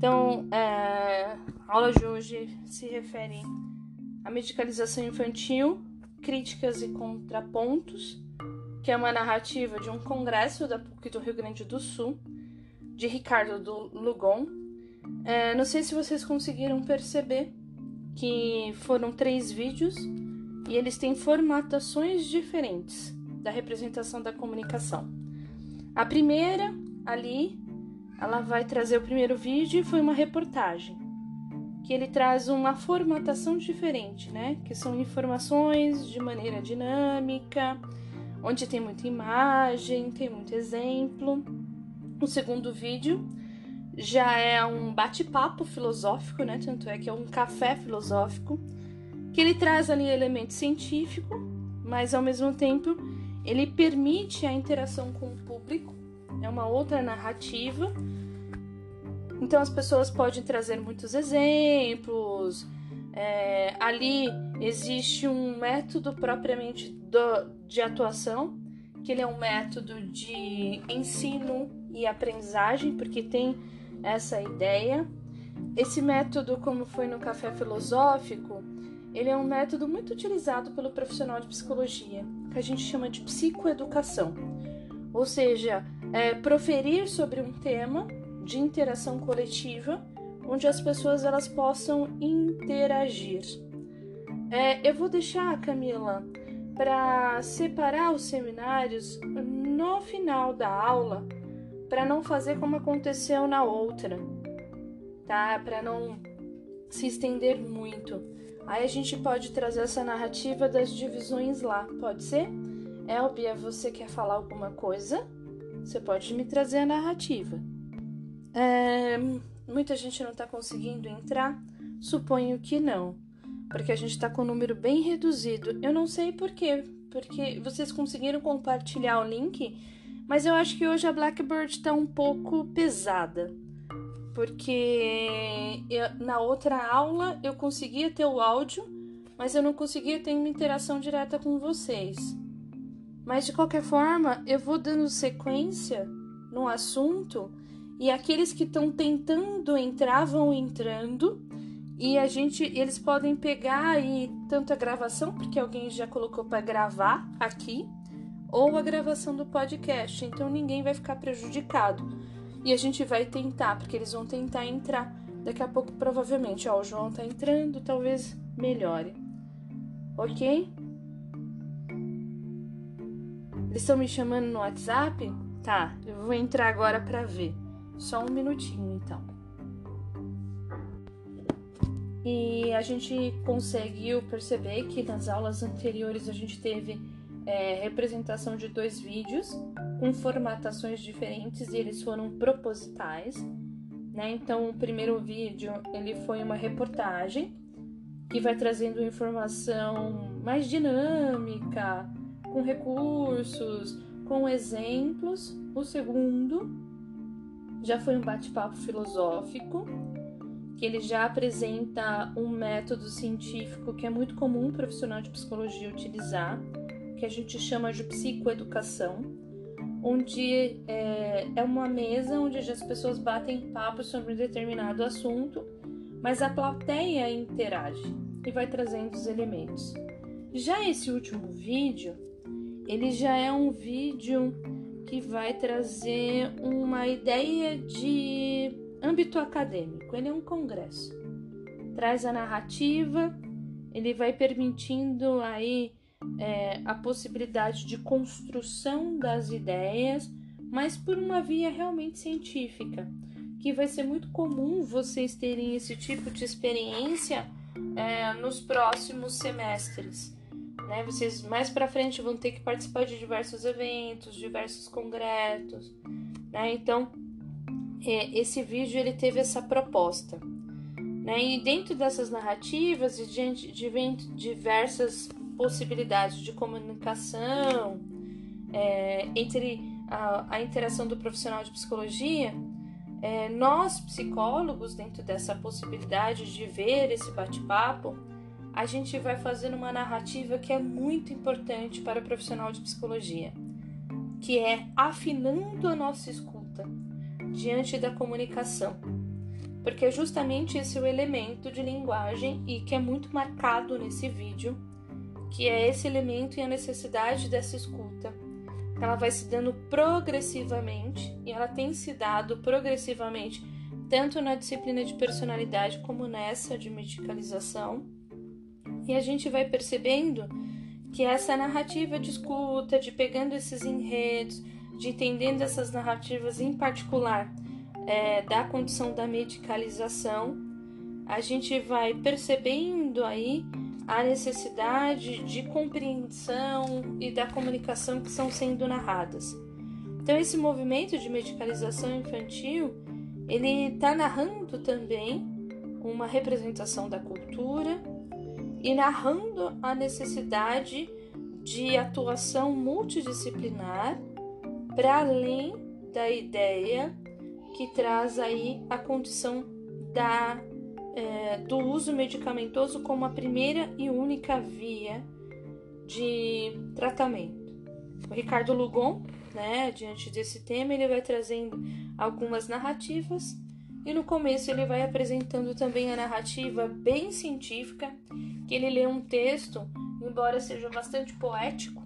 Então, é, a aula de hoje se refere à medicalização infantil, críticas e contrapontos, que é uma narrativa de um congresso da PUC do Rio Grande do Sul, de Ricardo do Lugon. É, não sei se vocês conseguiram perceber que foram três vídeos e eles têm formatações diferentes da representação da comunicação. A primeira, ali, ela vai trazer o primeiro vídeo e foi uma reportagem que ele traz uma formatação diferente, né? Que são informações de maneira dinâmica, onde tem muita imagem, tem muito exemplo. O segundo vídeo já é um bate-papo filosófico, né? Tanto é que é um café filosófico, que ele traz ali elemento científico, mas ao mesmo tempo ele permite a interação com o público, é uma outra narrativa. Então as pessoas podem trazer muitos exemplos. É, ali existe um método propriamente do, de atuação, que ele é um método de ensino e aprendizagem, porque tem essa ideia. Esse método, como foi no café filosófico, ele é um método muito utilizado pelo profissional de psicologia, que a gente chama de psicoeducação. Ou seja, é proferir sobre um tema de interação coletiva, onde as pessoas elas possam interagir. É, eu vou deixar, Camila, para separar os seminários no final da aula para não fazer como aconteceu na outra, tá? Para não se estender muito. Aí a gente pode trazer essa narrativa das divisões lá, pode ser? Elbia, você quer falar alguma coisa? Você pode me trazer a narrativa. É, muita gente não está conseguindo entrar? Suponho que não, porque a gente está com um número bem reduzido. Eu não sei por quê, porque vocês conseguiram compartilhar o link mas eu acho que hoje a Blackbird está um pouco pesada. Porque eu, na outra aula eu conseguia ter o áudio, mas eu não conseguia ter uma interação direta com vocês. Mas de qualquer forma, eu vou dando sequência no assunto e aqueles que estão tentando entrar vão entrando e a gente eles podem pegar aí tanto a gravação porque alguém já colocou para gravar aqui ou a gravação do podcast, então ninguém vai ficar prejudicado. E a gente vai tentar, porque eles vão tentar entrar. Daqui a pouco, provavelmente, ó, o João tá entrando, talvez melhore. Ok? Eles estão me chamando no WhatsApp? Tá, eu vou entrar agora para ver. Só um minutinho, então. E a gente conseguiu perceber que nas aulas anteriores a gente teve é, representação de dois vídeos com formatações diferentes e eles foram propositais. Né? Então, o primeiro vídeo ele foi uma reportagem que vai trazendo informação mais dinâmica, com recursos, com exemplos. O segundo já foi um bate-papo filosófico, que ele já apresenta um método científico que é muito comum um profissional de psicologia utilizar que a gente chama de psicoeducação, onde é, é uma mesa onde as pessoas batem papo sobre um determinado assunto, mas a plateia interage e vai trazendo os elementos. Já esse último vídeo, ele já é um vídeo que vai trazer uma ideia de âmbito acadêmico. Ele é um congresso. Traz a narrativa, ele vai permitindo aí é, a possibilidade de construção das ideias, mas por uma via realmente científica, que vai ser muito comum vocês terem esse tipo de experiência é, nos próximos semestres. Né? Vocês mais para frente vão ter que participar de diversos eventos, diversos congressos, né? Então é, esse vídeo ele teve essa proposta. Né? E dentro dessas narrativas e diante de diversas possibilidades de comunicação é, entre a, a, interação do profissional de psicologia, é, nós psicólogos, dentro dessa possibilidade de ver esse bate-papo, a gente vai fazendo uma narrativa que é muito importante para o profissional de psicologia, que é afinando a nossa escuta diante da comunicação. porque é justamente esse o elemento de linguagem e que é muito marcado nesse vídeo, que é esse elemento e a necessidade dessa escuta. Ela vai se dando progressivamente e ela tem se dado progressivamente tanto na disciplina de personalidade como nessa de medicalização. E a gente vai percebendo que essa narrativa de escuta, de pegando esses enredos, de entendendo essas narrativas em particular é, da condição da medicalização, a gente vai percebendo aí a necessidade de compreensão e da comunicação que estão sendo narradas. Então esse movimento de medicalização infantil, ele está narrando também uma representação da cultura e narrando a necessidade de atuação multidisciplinar para além da ideia que traz aí a condição da, é, do uso medicamentoso como a primeira e única via de tratamento. O Ricardo Lugon, né, diante desse tema, ele vai trazendo algumas narrativas e no começo ele vai apresentando também a narrativa bem científica, que ele lê um texto, embora seja bastante poético,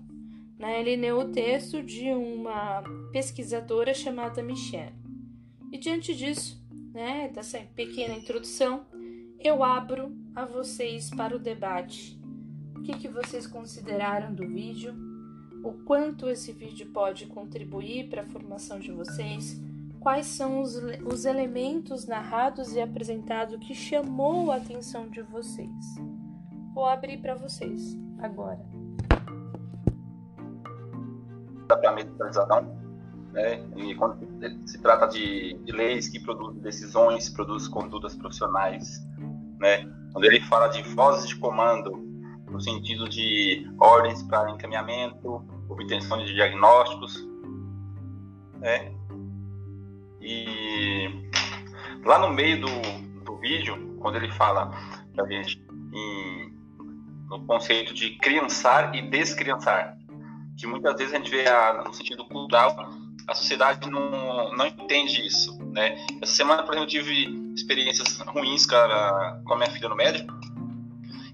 né, ele lê o texto de uma pesquisadora chamada Michelle. E diante disso, né, dessa pequena introdução, eu abro a vocês para o debate. O que, que vocês consideraram do vídeo? O quanto esse vídeo pode contribuir para a formação de vocês? Quais são os, os elementos narrados e apresentados que chamou a atenção de vocês? Vou abrir para vocês agora. Para a meditação, né? E quando se trata de, de leis que produzem decisões, produzem condutas profissionais, né? Quando ele fala de vozes de comando, no sentido de ordens para encaminhamento, obtenção de diagnósticos, né? E lá no meio do, do vídeo, quando ele fala pra gente em, no conceito de criançar e descriançar, que muitas vezes a gente vê a, no sentido cultural a sociedade não, não entende isso, né? Essa semana, por exemplo, eu tive experiências ruins, cara, com a minha filha no médico,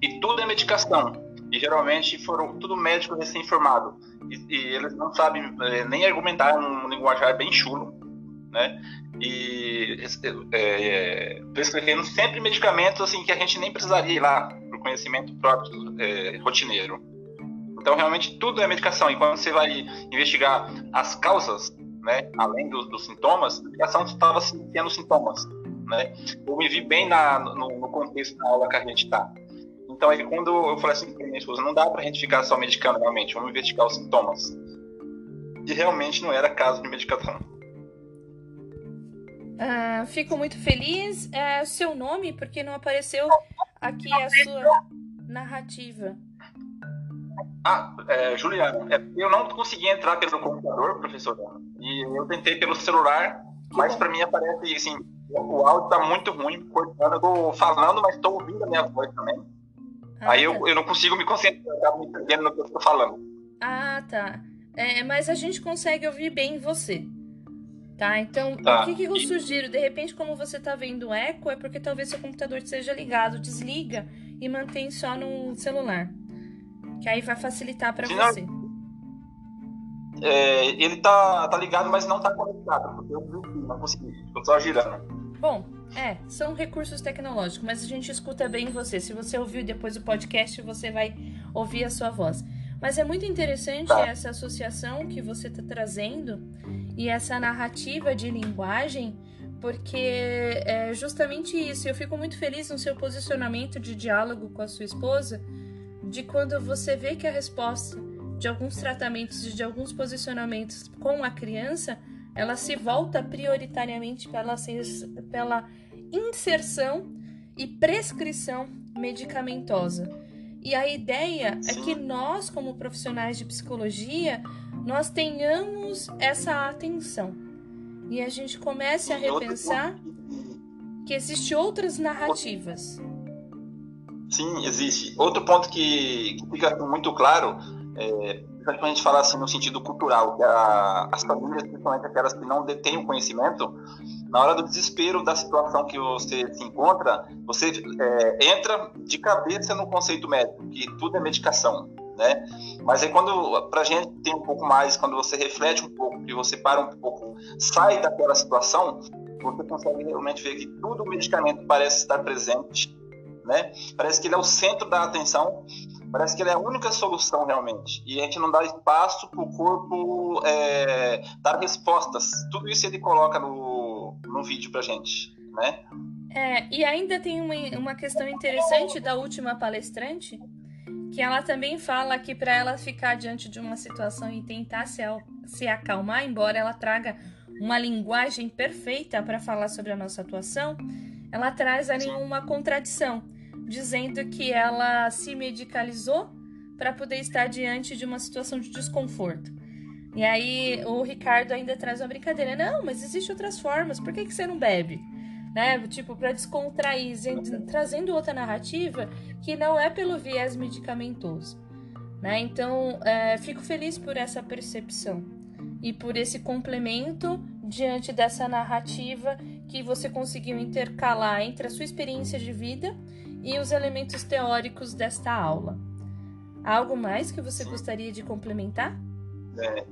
e tudo é medicação. E geralmente foram tudo médicos recém-formados. E, e, eles não sabem é, nem argumentar um linguajar bem chulo, né? E é, prescrevendo sempre medicamentos assim que a gente nem precisaria ir lá conhecimento próprio é, rotineiro. Então, realmente, tudo é medicação. E quando você vai investigar as causas né? Além dos, dos sintomas, a medicação estava sentindo sintomas, né? Eu me vi bem na, no, no contexto da aula que a gente está. Então, aí, quando eu falei assim para minha esposa, não dá para a gente ficar só medicando realmente, vamos investigar os sintomas. E realmente não era caso de medicação. Uh, fico muito feliz. É seu nome, porque não apareceu aqui a sua narrativa. Ah, é, Juliano, é, eu não consegui entrar pelo computador, professor, e eu tentei pelo celular, mas para mim aparece assim, o áudio tá muito ruim, cortando, eu tô falando, mas estou ouvindo a minha voz também. Ah, Aí tá. eu, eu não consigo me concentrar, eu me entendendo no que eu estou falando. Ah, tá. É, mas a gente consegue ouvir bem você. Tá, então tá. o que, que eu sugiro? De repente, como você tá vendo eco, é porque talvez seu computador esteja ligado. Desliga e mantém só no celular. Que aí vai facilitar para você. É, ele tá, tá ligado, mas não tá conectado, porque eu não consegui, tô só girando. Bom, é, são recursos tecnológicos, mas a gente escuta bem você. Se você ouviu depois o podcast, você vai ouvir a sua voz. Mas é muito interessante tá. essa associação que você está trazendo e essa narrativa de linguagem, porque é justamente isso. Eu fico muito feliz no seu posicionamento de diálogo com a sua esposa, de quando você vê que a resposta de alguns tratamentos e de alguns posicionamentos com a criança, ela se volta prioritariamente pela, pela inserção e prescrição medicamentosa. E a ideia é que nós, como profissionais de psicologia, nós tenhamos essa atenção. E a gente comece a repensar que existem outras narrativas. Sim, existe. Outro ponto que, que fica muito claro é, quando a gente fala assim no sentido cultural, que a, as famílias, principalmente aquelas que não detêm o conhecimento, na hora do desespero da situação que você se encontra, você é, entra de cabeça no conceito médico, que tudo é medicação, né? Mas aí quando, pra gente tem um pouco mais, quando você reflete um pouco, que você para um pouco, sai daquela situação, você consegue realmente ver que tudo o medicamento parece estar presente, né? Parece que ele é o centro da atenção, parece que ele é a única solução realmente. E a gente não dá espaço para o corpo é, dar respostas. Tudo isso ele coloca no, no vídeo para gente, né? É, e ainda tem uma, uma questão interessante da última palestrante, que ela também fala que para ela ficar diante de uma situação e tentar se, se acalmar, embora ela traga uma linguagem perfeita para falar sobre a nossa atuação, ela traz ali uma contradição, dizendo que ela se medicalizou para poder estar diante de uma situação de desconforto. E aí o Ricardo ainda traz uma brincadeira: não, mas existem outras formas, por que, que você não bebe? Né? Tipo, para descontrair, trazendo outra narrativa que não é pelo viés medicamentoso. Né? Então, é, fico feliz por essa percepção e por esse complemento diante dessa narrativa que você conseguiu intercalar entre a sua experiência de vida e os elementos teóricos desta aula. Algo mais que você gostaria de complementar? É,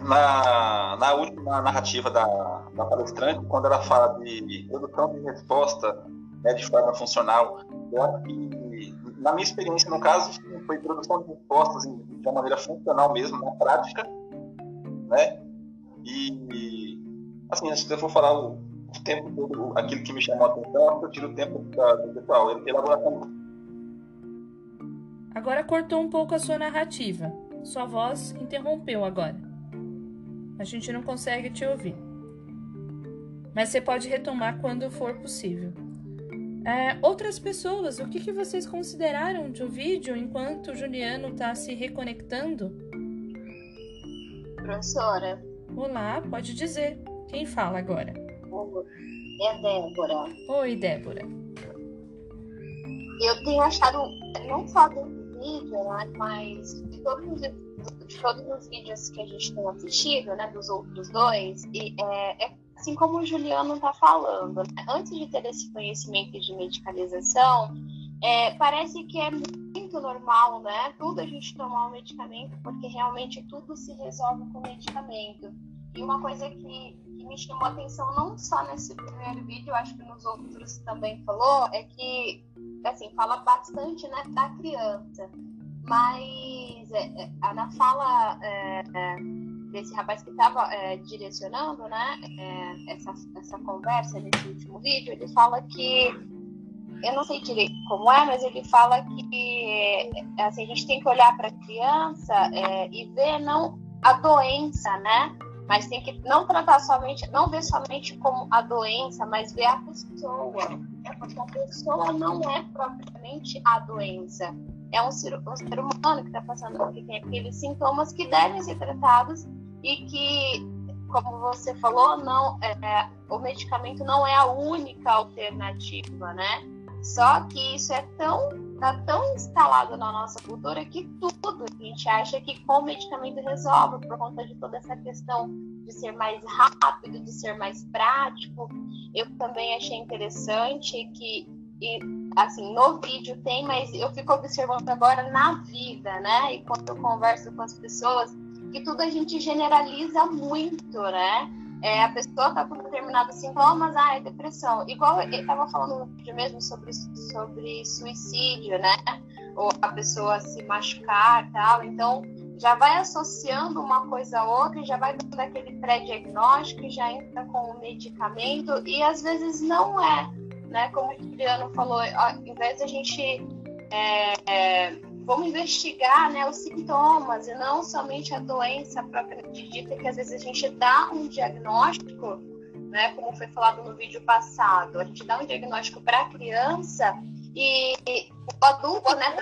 na, na última narrativa da, da palestrante, quando ela fala de produção de resposta né, de forma funcional, eu acho que, na minha experiência, no caso, foi produção de respostas de uma maneira funcional mesmo, na prática, né? E, assim, se eu for falar o, o tempo todo, aquilo que me chamou a atenção, eu tiro o tempo da, do pessoal, elaboração. Agora cortou um pouco a sua narrativa. Sua voz interrompeu agora. A gente não consegue te ouvir. Mas você pode retomar quando for possível. É, outras pessoas, o que, que vocês consideraram de um vídeo enquanto o Juliano está se reconectando? Professora. Olá, pode dizer. Quem fala agora? É Débora. Oi, Débora. Eu tenho achado, não só do vídeo, né, mas de todos os, de todos os vídeos que a gente tem assistido, né, dos outros dois, e, é, é assim como o Juliano está falando, né, antes de ter esse conhecimento de medicalização, é, parece que é muito normal, né? Tudo a gente tomar um medicamento, porque realmente tudo se resolve com medicamento. E uma coisa que me chamou a atenção, não só nesse primeiro vídeo, acho que nos outros também falou, é que, assim, fala bastante né, da criança. Mas é, é, na fala é, é, desse rapaz que estava é, direcionando né, é, essa, essa conversa nesse último vídeo, ele fala que eu não sei direito como é, mas ele fala que assim, a gente tem que olhar para a criança é, e ver não a doença, né? Mas tem que não tratar somente, não ver somente como a doença, mas ver a pessoa. Porque a pessoa não é propriamente a doença. É um ser, um ser humano que está passando por tem aqueles sintomas que devem ser tratados e que, como você falou, não é, o medicamento não é a única alternativa, né? Só que isso é tão, tá tão instalado na nossa cultura que tudo a gente acha que com medicamento resolve, por conta de toda essa questão de ser mais rápido, de ser mais prático. Eu também achei interessante que, e, assim, no vídeo tem, mas eu fico observando agora na vida, né? E quando eu converso com as pessoas, que tudo a gente generaliza muito, né? É, a pessoa está com determinados sintomas, ah, é depressão. Igual ele estava falando mesmo sobre, sobre suicídio, né? Ou a pessoa se machucar tal. Então, já vai associando uma coisa a outra, já vai dando aquele pré-diagnóstico, já entra com o medicamento, e às vezes não é, né? Como o Juliano falou, ao invés de a gente é, é, vamos investigar né, os sintomas e não somente a doença propriamente dita, que às vezes a gente dá um diagnóstico, né, como foi falado no vídeo passado, a gente dá um diagnóstico para a criança e o adulto né,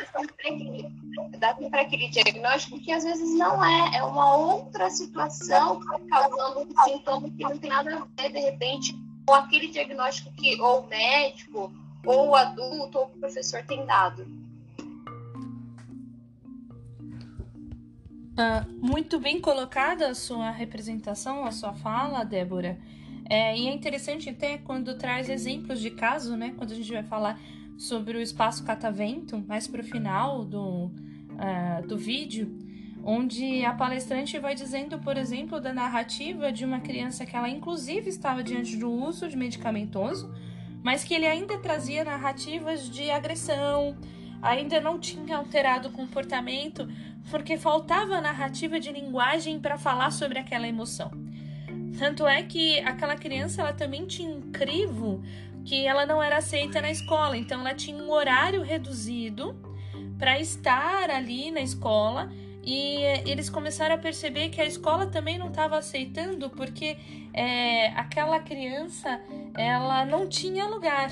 dá para aquele diagnóstico que às vezes não é, é uma outra situação está causando um sintoma que não tem nada a ver, de repente, com aquele diagnóstico que ou o médico, ou o adulto, ou o professor tem dado. Uh, muito bem colocada a sua representação, a sua fala, Débora. É, e é interessante até quando traz exemplos de caso, né? Quando a gente vai falar sobre o espaço catavento, mais para o final do, uh, do vídeo, onde a palestrante vai dizendo, por exemplo, da narrativa de uma criança que ela inclusive estava diante do uso de medicamentoso, mas que ele ainda trazia narrativas de agressão, ainda não tinha alterado o comportamento, porque faltava narrativa de linguagem para falar sobre aquela emoção. Tanto é que aquela criança ela também tinha um crivo que ela não era aceita na escola, então ela tinha um horário reduzido para estar ali na escola e eles começaram a perceber que a escola também não estava aceitando porque é, aquela criança ela não tinha lugar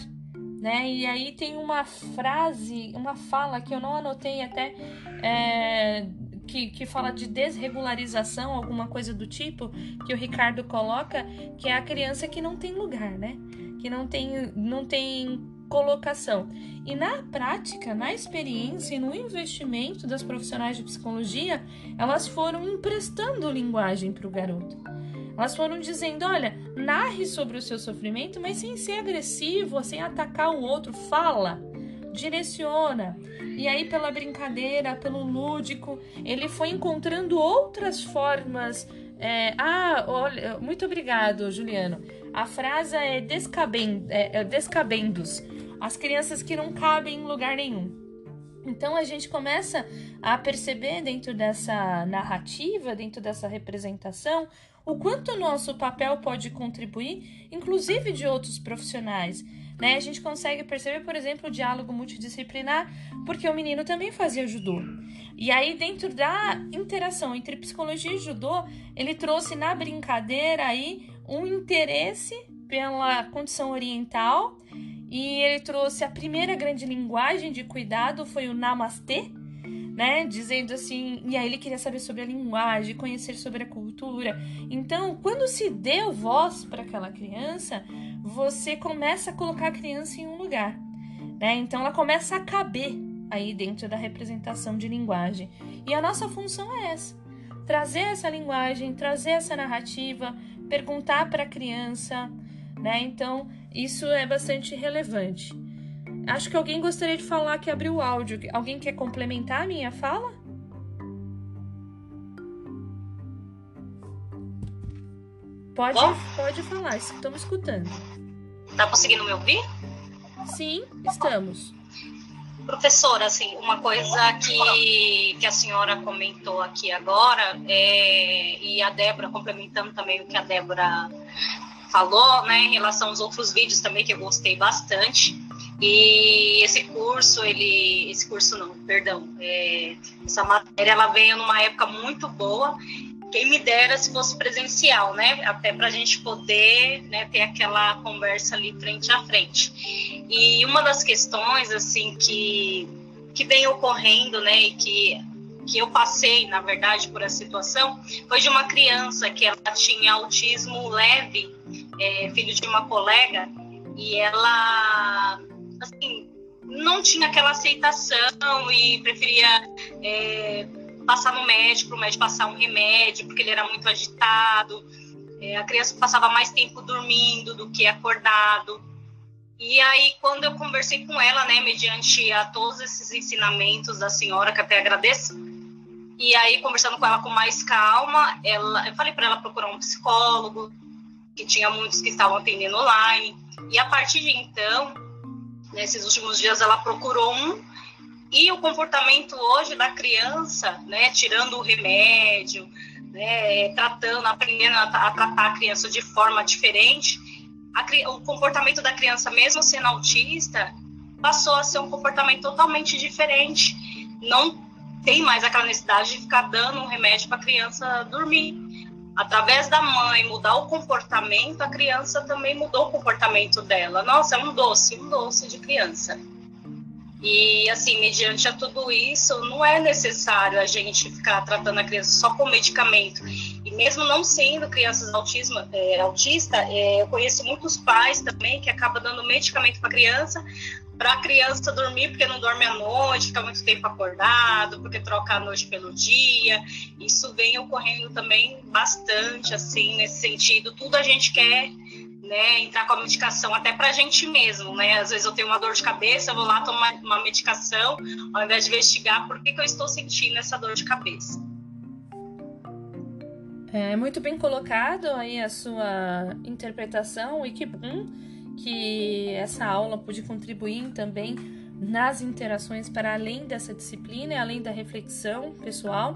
né e aí tem uma frase uma fala que eu não anotei até é, que, que fala de desregularização, alguma coisa do tipo, que o Ricardo coloca, que é a criança que não tem lugar, né? Que não tem, não tem colocação. E na prática, na experiência e no investimento das profissionais de psicologia, elas foram emprestando linguagem para o garoto. Elas foram dizendo: olha, narre sobre o seu sofrimento, mas sem ser agressivo, sem atacar o outro, fala, direciona. E aí, pela brincadeira, pelo lúdico, ele foi encontrando outras formas. É... ah, olha, muito obrigado, Juliano. A frase é, descaben... é, é descabendos as crianças que não cabem em lugar nenhum. Então a gente começa a perceber dentro dessa narrativa, dentro dessa representação, o quanto o nosso papel pode contribuir, inclusive de outros profissionais. Né? A gente consegue perceber, por exemplo, o diálogo multidisciplinar, porque o menino também fazia judô. E aí, dentro da interação entre psicologia e judô, ele trouxe na brincadeira aí um interesse pela condição oriental e ele trouxe a primeira grande linguagem de cuidado foi o namastê, né? Dizendo assim, e aí ele queria saber sobre a linguagem, conhecer sobre a cultura. Então, quando se deu voz para aquela criança, você começa a colocar a criança em um lugar, né? Então ela começa a caber aí dentro da representação de linguagem. E a nossa função é essa: trazer essa linguagem, trazer essa narrativa, perguntar para a criança, né? Então, isso é bastante relevante. Acho que alguém gostaria de falar que abriu o áudio. Alguém quer complementar a minha fala? Pode, pode falar, estamos escutando. Tá conseguindo me ouvir? Sim, estamos. Professora, assim, uma coisa que, que a senhora comentou aqui agora, é, e a Débora, complementando também o que a Débora falou, né, em relação aos outros vídeos também que eu gostei bastante. E esse curso, ele, esse curso não, perdão, é, essa matéria ela veio numa época muito boa. Quem me dera se fosse presencial, né? Até para a gente poder né, ter aquela conversa ali frente a frente. E uma das questões assim que que vem ocorrendo, né, e que que eu passei, na verdade, por essa situação, foi de uma criança que ela tinha autismo leve é, filho de uma colega, e ela, assim, não tinha aquela aceitação e preferia é, passar no médico, o médico passar um remédio, porque ele era muito agitado. É, a criança passava mais tempo dormindo do que acordado. E aí, quando eu conversei com ela, né, mediante a todos esses ensinamentos da senhora, que até agradeço, e aí, conversando com ela com mais calma, ela, eu falei para ela procurar um psicólogo, que tinha muitos que estavam atendendo online. E a partir de então, nesses últimos dias, ela procurou um. E o comportamento hoje da criança, né, tirando o remédio, né, tratando, aprendendo a, a tratar a criança de forma diferente, a, o comportamento da criança, mesmo sendo autista, passou a ser um comportamento totalmente diferente. Não tem mais aquela necessidade de ficar dando um remédio para a criança dormir através da mãe mudar o comportamento, a criança também mudou o comportamento dela. Nossa, é um doce, um doce de criança. E, assim, mediante a tudo isso, não é necessário a gente ficar tratando a criança só com medicamento. E mesmo não sendo crianças autismo, é, autista, é, eu conheço muitos pais também que acabam dando medicamento para criança, para a criança dormir porque não dorme à noite, fica muito tempo acordado, porque troca a noite pelo dia. Isso vem ocorrendo também bastante, assim, nesse sentido. Tudo a gente quer né, entrar com a medicação até para a gente mesmo, né? Às vezes eu tenho uma dor de cabeça, eu vou lá tomar uma medicação, ao invés de investigar por que, que eu estou sentindo essa dor de cabeça. É muito bem colocado aí a sua interpretação e que bom que essa aula pôde contribuir também nas interações para além dessa disciplina e além da reflexão pessoal.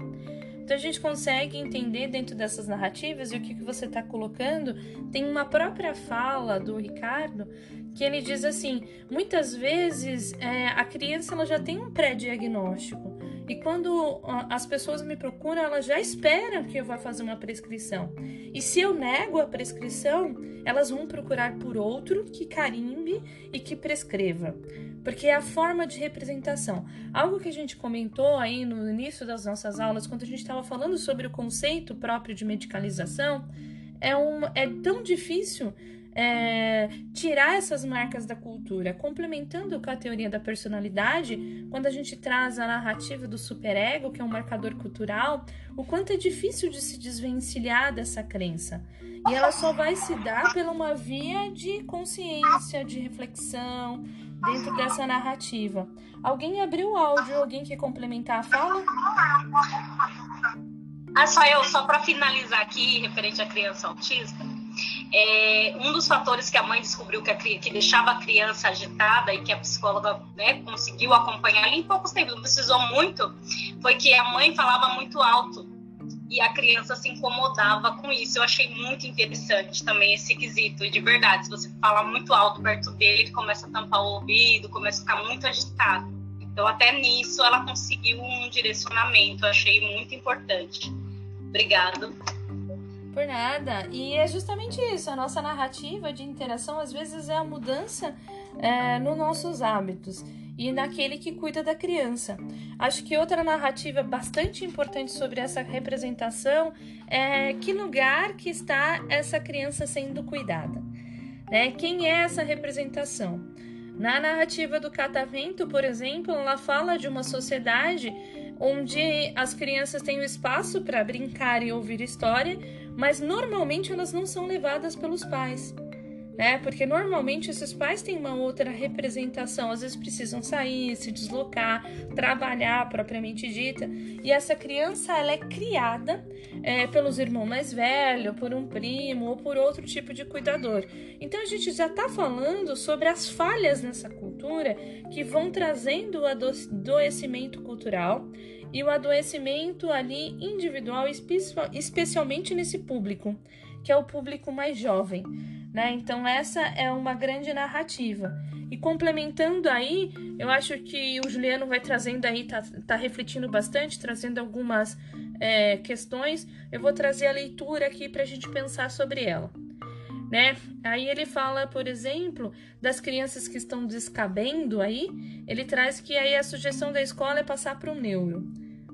Então a gente consegue entender dentro dessas narrativas e o que, que você está colocando. Tem uma própria fala do Ricardo que ele diz assim: muitas vezes é, a criança ela já tem um pré-diagnóstico. E quando as pessoas me procuram, elas já esperam que eu vá fazer uma prescrição. E se eu nego a prescrição, elas vão procurar por outro que carimbe e que prescreva porque é a forma de representação. Algo que a gente comentou aí no início das nossas aulas, quando a gente estava falando sobre o conceito próprio de medicalização, é, é tão difícil é, tirar essas marcas da cultura, complementando com a teoria da personalidade, quando a gente traz a narrativa do superego, que é um marcador cultural, o quanto é difícil de se desvencilhar dessa crença. E ela só vai se dar pela uma via de consciência, de reflexão, dentro dessa narrativa. Alguém abriu o áudio? Alguém quer complementar a fala? Ah, só eu, só para finalizar aqui, referente à criança autista, é, um dos fatores que a mãe descobriu que, a, que, deixava a criança agitada e que a psicóloga né, conseguiu acompanhar em poucos tempos, não precisou muito, foi que a mãe falava muito alto e a criança se incomodava com isso. Eu achei muito interessante também esse quesito. De verdade, se você fala muito alto perto dele, ele começa a tampar o ouvido, começa a ficar muito agitado. Então, até nisso, ela conseguiu um direcionamento. Eu achei muito importante. Obrigada. Por nada. E é justamente isso. A nossa narrativa de interação, às vezes, é a mudança é, nos nossos hábitos e naquele que cuida da criança. Acho que outra narrativa bastante importante sobre essa representação é que lugar que está essa criança sendo cuidada. Né? Quem é essa representação? Na narrativa do Catavento, por exemplo, ela fala de uma sociedade onde as crianças têm o espaço para brincar e ouvir história, mas normalmente elas não são levadas pelos pais né? Porque normalmente esses pais têm uma outra representação, às vezes precisam sair, se deslocar, trabalhar propriamente dita. E essa criança ela é criada é, pelos irmãos mais velhos, por um primo ou por outro tipo de cuidador. Então a gente já está falando sobre as falhas nessa cultura que vão trazendo o adoecimento cultural e o adoecimento ali individual, especialmente nesse público, que é o público mais jovem. Né? Então, essa é uma grande narrativa. E complementando aí, eu acho que o Juliano vai trazendo aí, tá, tá refletindo bastante, trazendo algumas é, questões. Eu vou trazer a leitura aqui para a gente pensar sobre ela. Né? Aí ele fala, por exemplo, das crianças que estão descabendo aí, ele traz que aí a sugestão da escola é passar para o neuro.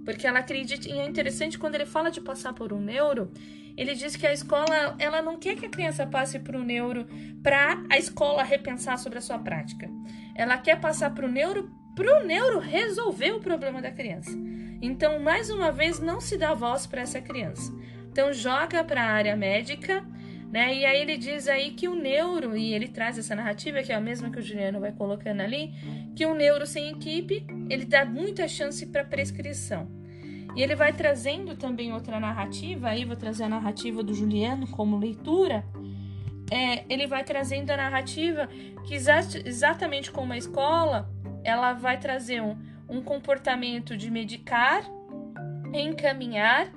Porque ela acredita, e é interessante quando ele fala de passar por um neuro, ele diz que a escola ela não quer que a criança passe para o neuro para a escola repensar sobre a sua prática. Ela quer passar para o neuro para o neuro resolver o problema da criança. Então, mais uma vez, não se dá voz para essa criança. Então, joga para a área médica, né? E aí ele diz aí que o neuro, e ele traz essa narrativa, que é a mesma que o Juliano vai colocando ali, que o neuro sem equipe, ele dá muita chance para prescrição. E ele vai trazendo também outra narrativa, aí vou trazer a narrativa do Juliano como leitura. É, ele vai trazendo a narrativa que exa exatamente como a escola, ela vai trazer um, um comportamento de medicar, encaminhar,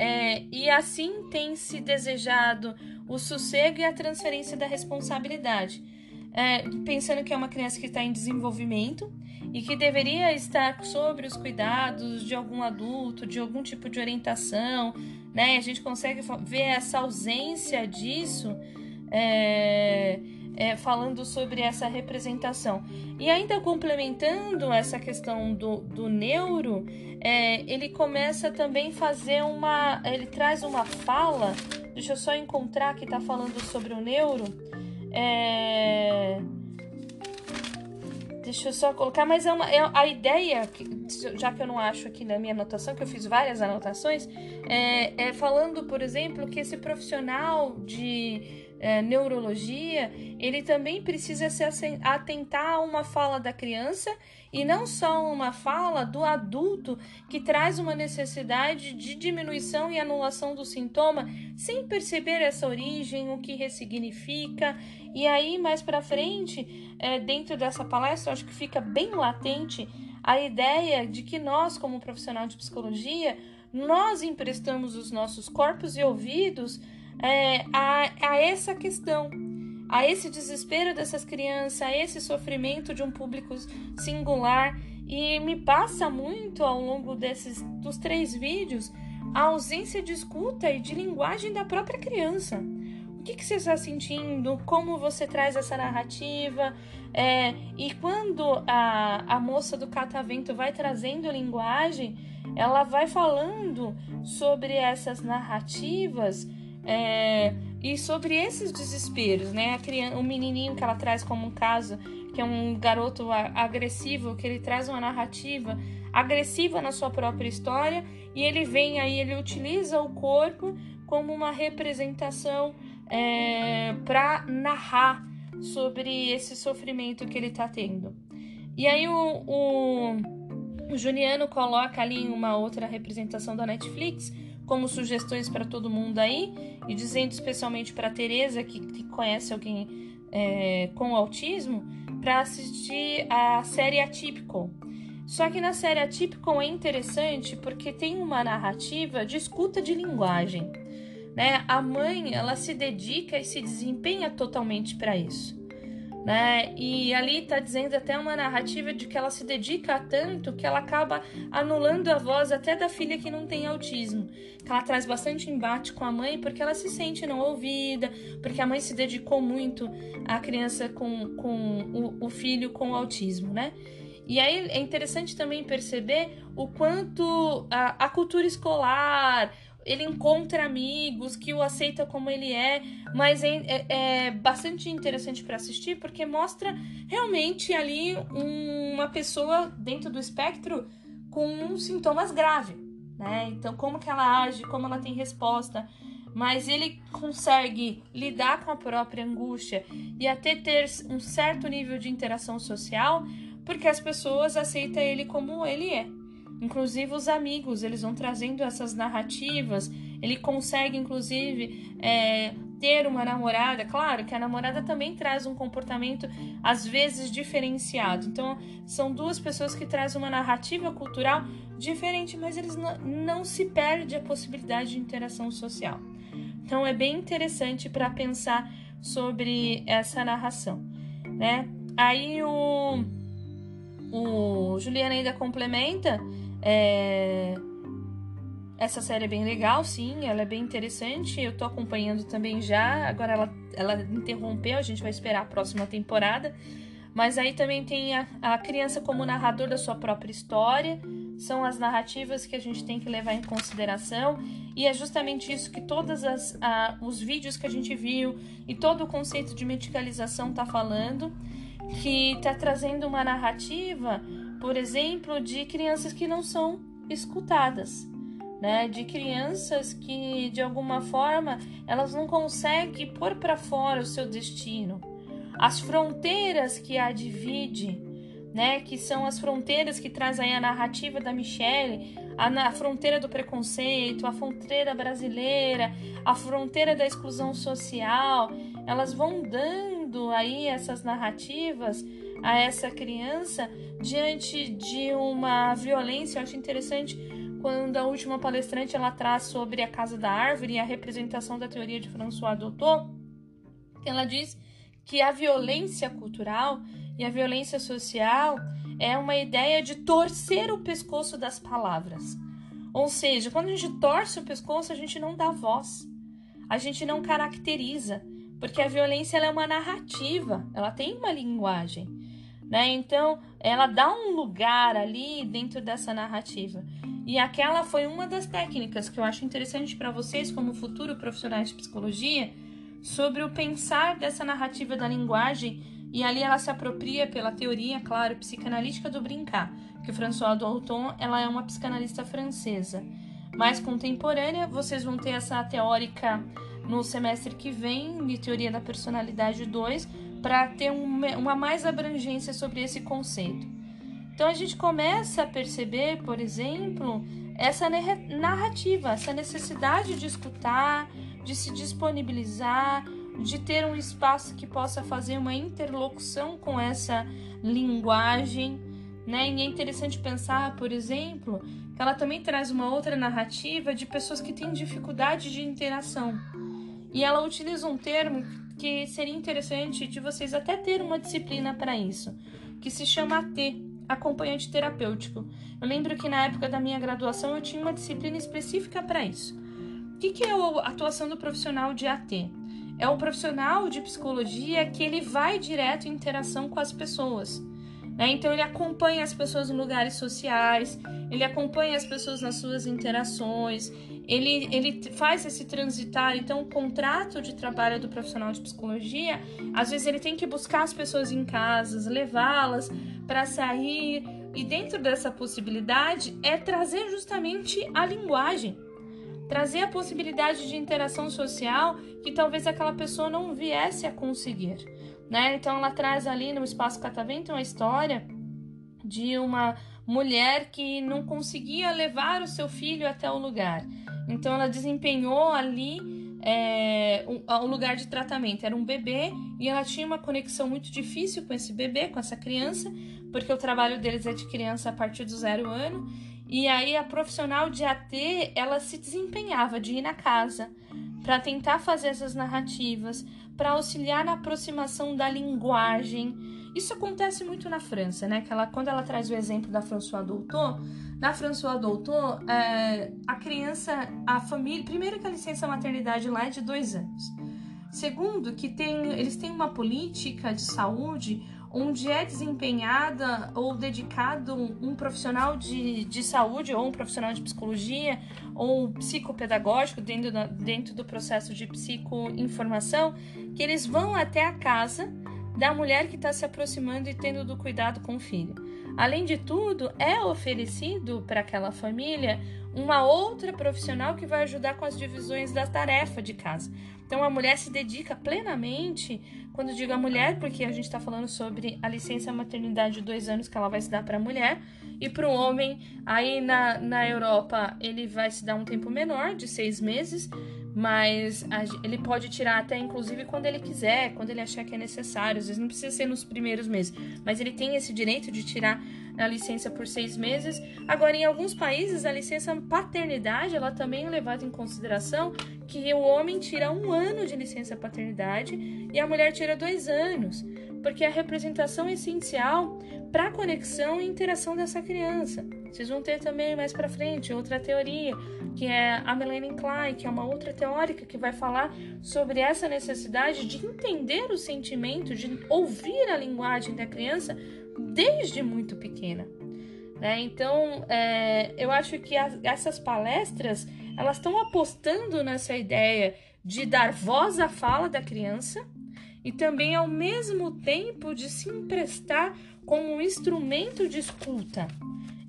é, e assim tem se desejado o sossego e a transferência da responsabilidade. É, pensando que é uma criança que está em desenvolvimento e que deveria estar sobre os cuidados de algum adulto, de algum tipo de orientação, né? A gente consegue ver essa ausência disso é, é, falando sobre essa representação. E ainda complementando essa questão do, do neuro, é, ele começa também fazer uma. Ele traz uma fala, deixa eu só encontrar que está falando sobre o neuro. É, deixa eu só colocar, mas é uma, é a ideia, já que eu não acho aqui na minha anotação, que eu fiz várias anotações, é, é falando, por exemplo, que esse profissional de é, neurologia, ele também precisa se atentar a uma fala da criança e não só uma fala do adulto que traz uma necessidade de diminuição e anulação do sintoma sem perceber essa origem, o que ressignifica. E aí, mais para frente, é, dentro dessa palestra, acho que fica bem latente a ideia de que nós, como profissional de psicologia, nós emprestamos os nossos corpos e ouvidos é, a, a essa questão, a esse desespero dessas crianças, a esse sofrimento de um público singular. E me passa muito ao longo desses dos três vídeos a ausência de escuta e de linguagem da própria criança. O que, que você está sentindo? Como você traz essa narrativa? É, e quando a, a moça do catavento vai trazendo linguagem, ela vai falando sobre essas narrativas é, e sobre esses desesperos, né? A criança, o menininho que ela traz como um caso, que é um garoto agressivo, que ele traz uma narrativa agressiva na sua própria história e ele vem aí, ele utiliza o corpo como uma representação é, para narrar sobre esse sofrimento que ele está tendo. E aí o, o, o Juliano coloca ali uma outra representação da Netflix como sugestões para todo mundo aí e dizendo especialmente para Teresa que, que, conhece alguém é, com autismo para assistir a série Atypical. Só que na série Atypical é interessante porque tem uma narrativa de escuta de linguagem. Né? A mãe ela se dedica e se desempenha totalmente para isso né? E ali está dizendo até uma narrativa de que ela se dedica a tanto que ela acaba anulando a voz até da filha que não tem autismo. Que ela traz bastante embate com a mãe porque ela se sente não ouvida, porque a mãe se dedicou muito à criança com, com o, o filho com autismo, né? E aí é interessante também perceber o quanto a, a cultura escolar, ele encontra amigos que o aceita como ele é, mas é, é, é bastante interessante para assistir porque mostra realmente ali uma pessoa dentro do espectro com sintomas graves, né? Então como que ela age, como ela tem resposta, mas ele consegue lidar com a própria angústia e até ter um certo nível de interação social porque as pessoas aceitam ele como ele é. Inclusive os amigos, eles vão trazendo essas narrativas. Ele consegue, inclusive, é, ter uma namorada. Claro que a namorada também traz um comportamento, às vezes, diferenciado. Então, são duas pessoas que trazem uma narrativa cultural diferente, mas eles não, não se perde a possibilidade de interação social. Então, é bem interessante para pensar sobre essa narração, né? Aí o, o Juliana ainda complementa é... Essa série é bem legal, sim, ela é bem interessante. Eu tô acompanhando também já. Agora ela, ela interrompeu, a gente vai esperar a próxima temporada. Mas aí também tem a, a criança como narrador da sua própria história. São as narrativas que a gente tem que levar em consideração. E é justamente isso que todos os vídeos que a gente viu e todo o conceito de medicalização tá falando. Que tá trazendo uma narrativa por exemplo, de crianças que não são escutadas, né? De crianças que de alguma forma elas não conseguem pôr para fora o seu destino. As fronteiras que a divide, né, que são as fronteiras que traz aí a narrativa da Michelle, a, a fronteira do preconceito, a fronteira brasileira, a fronteira da exclusão social, elas vão dando aí essas narrativas a essa criança diante de uma violência. Eu acho interessante quando a última palestrante ela traz sobre a casa da árvore e a representação da teoria de François Doutor, ela diz que a violência cultural e a violência social é uma ideia de torcer o pescoço das palavras. Ou seja, quando a gente torce o pescoço, a gente não dá voz, a gente não caracteriza, porque a violência é uma narrativa, ela tem uma linguagem né? Então, ela dá um lugar ali dentro dessa narrativa. E aquela foi uma das técnicas que eu acho interessante para vocês, como futuro profissionais de psicologia, sobre o pensar dessa narrativa da linguagem E ali ela se apropria pela teoria, claro, psicanalítica do brincar, que François Dalton ela é uma psicanalista francesa. Mais contemporânea, vocês vão ter essa teórica no semestre que vem, de Teoria da Personalidade 2, para ter uma, mais abrangência sobre esse conceito. Então a gente começa a perceber, por exemplo, essa narrativa, essa necessidade de escutar, de se disponibilizar, de ter um espaço que possa fazer uma interlocução com essa linguagem, né? E é interessante pensar, por exemplo, que ela também traz uma outra narrativa de pessoas que têm dificuldade de interação. E ela utiliza um termo que seria interessante de vocês até ter uma disciplina para isso, que se chama AT, acompanhante terapêutico. Eu lembro que na época da minha graduação eu tinha uma disciplina específica para isso. O que, que é a atuação do profissional de AT? É o profissional de psicologia que ele vai direto em interação com as pessoas. Né? Então ele acompanha as pessoas em lugares sociais, ele acompanha as pessoas nas suas interações, ele, ele faz esse transitar. Então, o contrato de trabalho do profissional de psicologia, às vezes ele tem que buscar as pessoas em casas, levá-las para sair. E dentro dessa possibilidade é trazer justamente a linguagem trazer a possibilidade de interação social que talvez aquela pessoa não viesse a conseguir, né? Então ela traz ali no espaço catavento uma história de uma mulher que não conseguia levar o seu filho até o lugar. Então ela desempenhou ali é, lugar de tratamento. Era um bebê e ela tinha uma conexão muito difícil com esse bebê, com essa criança, porque o trabalho deles é de criança a partir do zero ano. E aí a profissional de AT, ela se desempenhava de ir na casa para tentar fazer essas narrativas, para auxiliar na aproximação da linguagem. Isso acontece muito na França, né? Que ela, quando ela traz o exemplo da François Doutor, na François Doutor, é, a criança, a família, primeiro que a licença maternidade lá é de dois anos. Segundo, que tem, eles têm uma política de saúde onde é desempenhada ou dedicado um, profissional de, de saúde ou um profissional de psicologia ou um psicopedagógico dentro, da, dentro do processo de psicoinformação, que eles vão até a casa da mulher que está se aproximando e tendo do cuidado com o filho. Além de tudo, é oferecido para aquela família uma outra profissional que vai ajudar com as divisões da tarefa de casa. Então a mulher se dedica plenamente, quando digo a mulher, porque a gente está falando sobre a licença maternidade de dois anos que ela vai se dar para a mulher, e para o homem, aí na, na Europa, ele vai se dar um tempo menor, de seis meses, mas ele pode tirar até inclusive quando ele quiser, quando ele achar que é necessário. Às vezes não precisa ser nos primeiros meses, mas ele tem esse direito de tirar a licença por seis meses. Agora, em alguns países, a licença paternidade ela também é levada em consideração que o homem tira um ano de licença paternidade e a mulher tira dois anos, porque a representação essencial para a conexão e interação dessa criança. Vocês vão ter também mais para frente outra teoria, que é a Melanie Klein, que é uma outra teórica que vai falar sobre essa necessidade de entender o sentimento, de ouvir a linguagem da criança desde muito pequena. Né? Então, é, eu acho que as, essas palestras elas estão apostando nessa ideia de dar voz à fala da criança e também ao mesmo tempo de se emprestar como um instrumento de escuta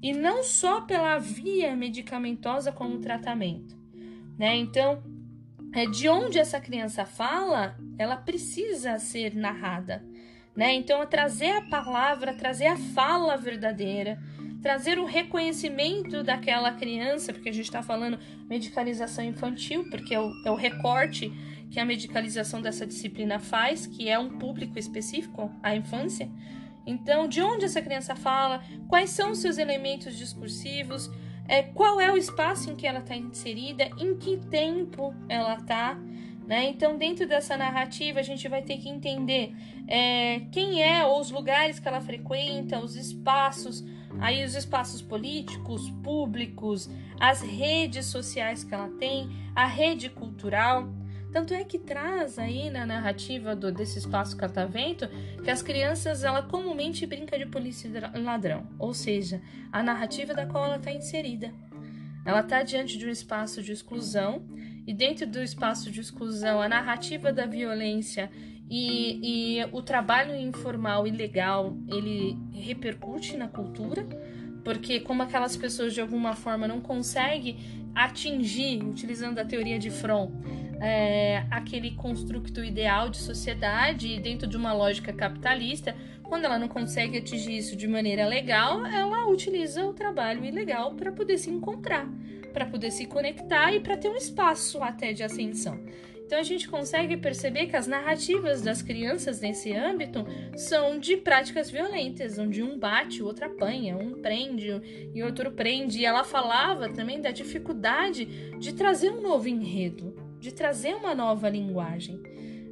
e não só pela via medicamentosa como tratamento, né? Então, é de onde essa criança fala, ela precisa ser narrada, né? Então, é trazer a palavra, trazer a fala verdadeira, trazer o reconhecimento daquela criança, porque a gente está falando medicalização infantil, porque é o, é o recorte que a medicalização dessa disciplina faz, que é um público específico, a infância. Então, de onde essa criança fala, quais são os seus elementos discursivos, é, qual é o espaço em que ela está inserida, em que tempo ela está. Né? Então, dentro dessa narrativa, a gente vai ter que entender é, quem é, ou os lugares que ela frequenta, os espaços, aí os espaços políticos, públicos, as redes sociais que ela tem, a rede cultural. Tanto é que traz aí na narrativa do, desse espaço catavento que as crianças ela comumente brinca de polícia e ladrão, ou seja, a narrativa da qual ela está inserida. Ela está diante de um espaço de exclusão e dentro do espaço de exclusão a narrativa da violência E, e o trabalho informal e legal ele repercute na cultura, porque como aquelas pessoas de alguma forma não conseguem atingir, utilizando a teoria de Fromm, é, aquele construto ideal de sociedade dentro de uma lógica capitalista, quando ela não consegue atingir isso de maneira legal, ela utiliza o trabalho ilegal para poder se encontrar, para poder se conectar e para ter um espaço até de ascensão. Então a gente consegue perceber que as narrativas das crianças nesse âmbito são de práticas violentas, onde um bate, o outro apanha, um prende e outro prende. E ela falava também da dificuldade de trazer um novo enredo, de trazer uma nova linguagem,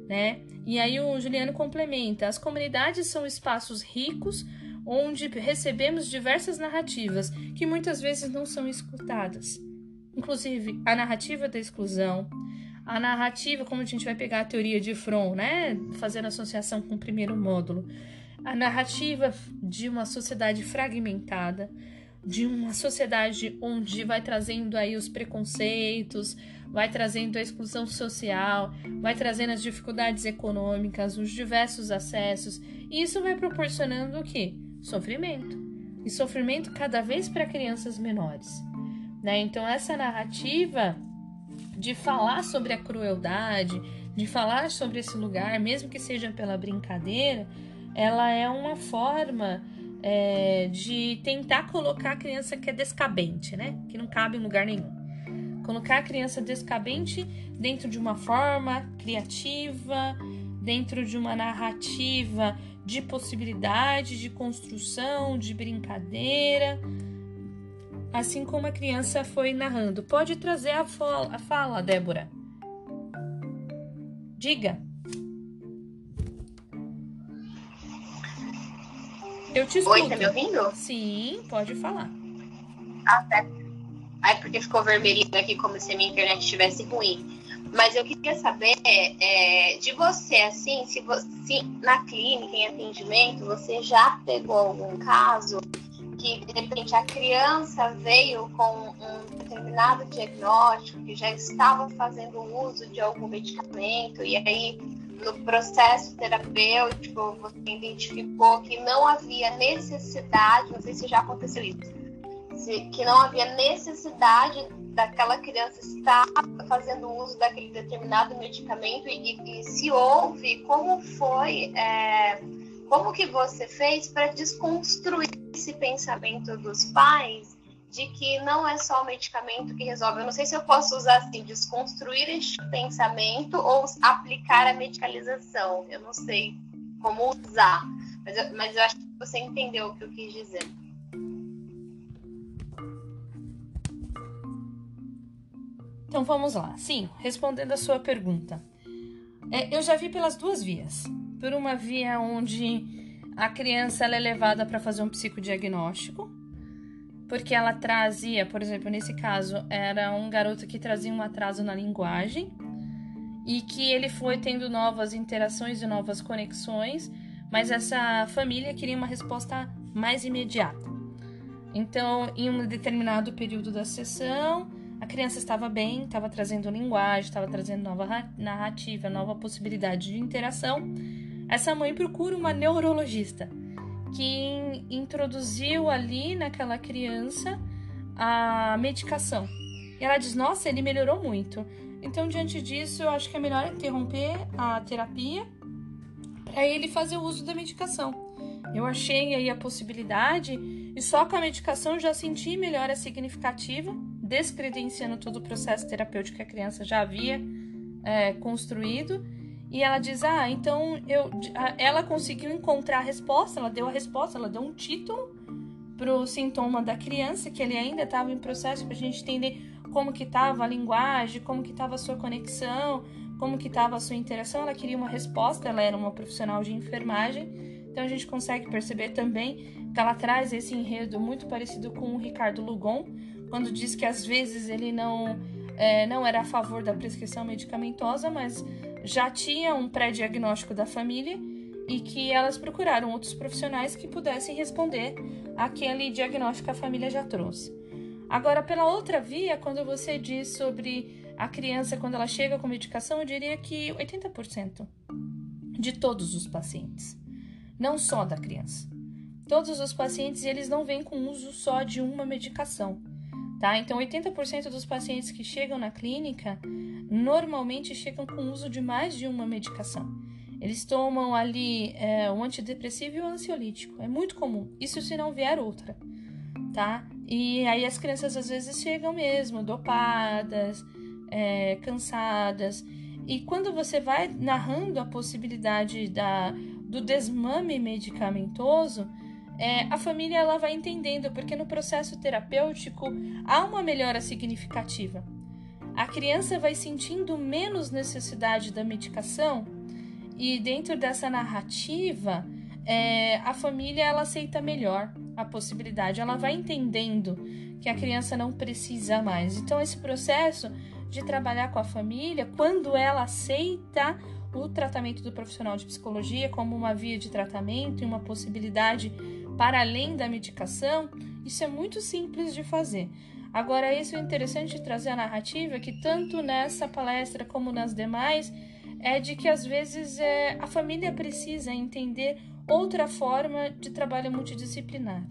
né? E aí o Juliano complementa: as comunidades são espaços ricos onde recebemos diversas narrativas que muitas vezes não são escutadas. Inclusive a narrativa da exclusão, a narrativa, como a gente vai pegar a teoria de Fromm, né, fazendo associação com o primeiro módulo, a narrativa de uma sociedade fragmentada, de uma sociedade onde vai trazendo aí os preconceitos, vai trazendo a exclusão social, vai trazendo as dificuldades econômicas, os diversos acessos, e isso vai proporcionando o que? Sofrimento. E sofrimento cada vez para crianças menores. Né? Então, essa narrativa de falar sobre a crueldade, de falar sobre esse lugar, mesmo que seja pela brincadeira, ela é uma forma é, de tentar colocar a criança que é descabente, né? Que não cabe em lugar nenhum. Colocar a criança descabente dentro de uma forma criativa, dentro de uma narrativa de possibilidade, de construção, de brincadeira assim como a criança foi narrando. Pode trazer a fala, a fala Débora. Diga. Eu te escuto. Oi, tá me ouvindo? Sim, pode falar. Ah, tá. Ai, porque ficou vermelhinho aqui como se a minha internet estivesse ruim. Mas eu queria saber é, de você, assim, se, você, se na clínica, em atendimento, você já pegou algum caso que de repente a criança veio com um determinado diagnóstico, que já estava fazendo uso de algum medicamento, e aí no processo terapêutico você identificou que não havia necessidade, não sei se já aconteceu isso, que não havia necessidade daquela criança estar fazendo uso daquele determinado medicamento e, e se houve, como foi, é, como que você fez para desconstruir esse pensamento dos pais de que não é só o medicamento que resolve. Eu não sei se eu posso usar assim, desconstruir este pensamento ou aplicar a medicalização. Eu não sei como usar, mas eu, mas eu acho que você entendeu o que eu quis dizer. Então vamos lá. Sim, respondendo a sua pergunta. É, eu já vi pelas duas vias. Por uma via onde a criança é levada para fazer um psicodiagnóstico, porque ela trazia, por exemplo, nesse caso, era um garoto que trazia um atraso na linguagem e que ele foi tendo novas interações e novas conexões, mas essa família queria uma resposta mais imediata. Então, em um determinado período da sessão, a criança estava bem, estava trazendo linguagem, estava trazendo nova narrativa, nova possibilidade de interação essa mãe procura uma neurologista que introduziu ali naquela criança a medicação. E ela diz: Nossa, ele melhorou muito. Então, diante disso, eu acho que é melhor interromper a terapia para ele fazer o uso da medicação. Eu achei aí a possibilidade e só com a medicação já senti melhora significativa, descredenciando todo o processo terapêutico que a criança já havia é, construído e ela diz: Ah, então eu, ela conseguiu encontrar a resposta, ela deu a resposta, ela deu um título para o sintoma da criança, que ele ainda estava em processo para a gente entender como que estava a linguagem, como que estava a sua conexão, como que estava a sua interação. Ela queria uma resposta, ela era uma profissional de enfermagem. Então a gente consegue perceber também que ela traz esse enredo muito parecido com o Ricardo Lugon, quando diz que às vezes ele não, é, não era a favor da prescrição medicamentosa, mas já tinha um pré-diagnóstico da família e que elas procuraram outros profissionais que pudessem responder aquele diagnóstico que a família já trouxe. Agora, pela outra via, quando você diz sobre a criança quando ela chega com medicação, eu diria que 80%. de todos os pacientes, não só da criança. Todos os pacientes eles não vêm com uso só de uma medicação, tá? Então 80% dos pacientes que chegam na clínica normalmente chegam com uso de mais de uma medicação. Eles tomam ali é, um antidepressivo e um ansiolítico. É muito comum. Isso se não vier outra, tá? E aí as crianças às vezes chegam mesmo dopadas, é, cansadas. E quando você vai narrando a possibilidade da, do desmame medicamentoso, é, a família ela vai entendendo, porque no processo terapêutico há uma melhora significativa. A criança vai sentindo menos necessidade da medicação e dentro dessa narrativa, é, a família ela aceita melhor a possibilidade, ela vai entendendo que a criança não precisa mais. Então esse processo de trabalhar com a família, quando ela aceita o tratamento do profissional de psicologia como uma via de tratamento e uma possibilidade para além da medicação, isso é muito simples de fazer. Agora, isso é interessante de trazer a narrativa que tanto nessa palestra como nas demais é de que às vezes é, a família precisa entender outra forma de trabalho multidisciplinar.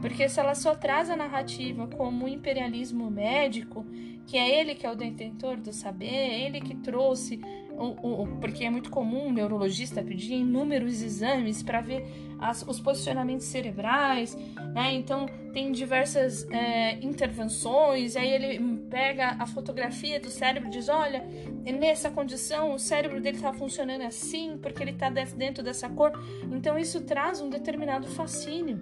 Porque se ela só traz a narrativa como imperialismo médico, que é ele que é o detentor do saber, é ele que trouxe, o, o, porque é muito comum o neurologista pedir inúmeros exames para ver as, os posicionamentos cerebrais, né? Então tem diversas é, intervenções, aí ele pega a fotografia do cérebro e diz, olha, nessa condição o cérebro dele está funcionando assim, porque ele está dentro dessa cor. Então isso traz um determinado fascínio